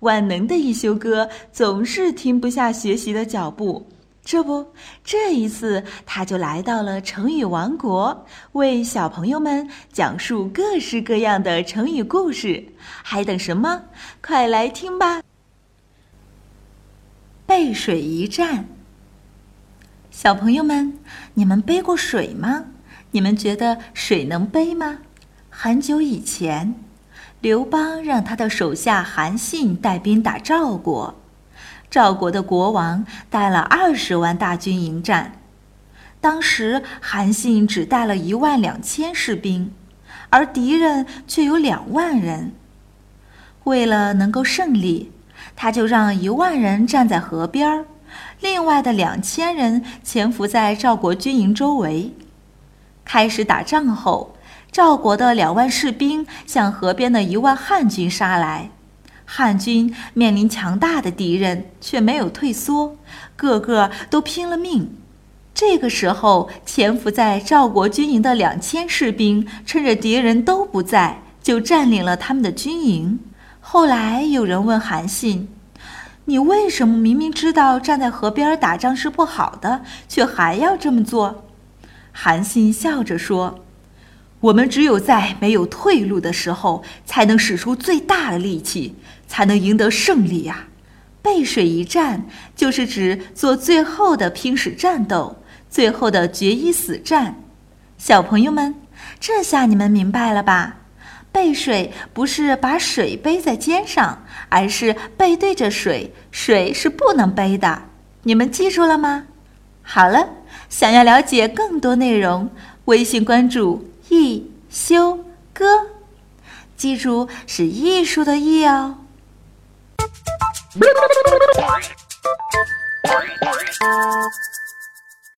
万能的一休哥总是停不下学习的脚步。这不，这一次他就来到了成语王国，为小朋友们讲述各式各样的成语故事。还等什么？快来听吧！背水一战。小朋友们，你们背过水吗？你们觉得水能背吗？很久以前，刘邦让他的手下韩信带兵打赵国。赵国的国王带了二十万大军迎战，当时韩信只带了一万两千士兵，而敌人却有两万人。为了能够胜利，他就让一万人站在河边儿，另外的两千人潜伏在赵国军营周围。开始打仗后，赵国的两万士兵向河边的一万汉军杀来。汉军面临强大的敌人，却没有退缩，个个都拼了命。这个时候，潜伏在赵国军营的两千士兵，趁着敌人都不在，就占领了他们的军营。后来有人问韩信：“你为什么明明知道站在河边打仗是不好的，却还要这么做？”韩信笑着说：“我们只有在没有退路的时候，才能使出最大的力气。”才能赢得胜利呀！背水一战就是指做最后的拼死战斗，最后的决一死战。小朋友们，这下你们明白了吧？背水不是把水背在肩上，而是背对着水，水是不能背的。你们记住了吗？好了，想要了解更多内容，微信关注“一休哥”，记住是艺术的“艺”哦。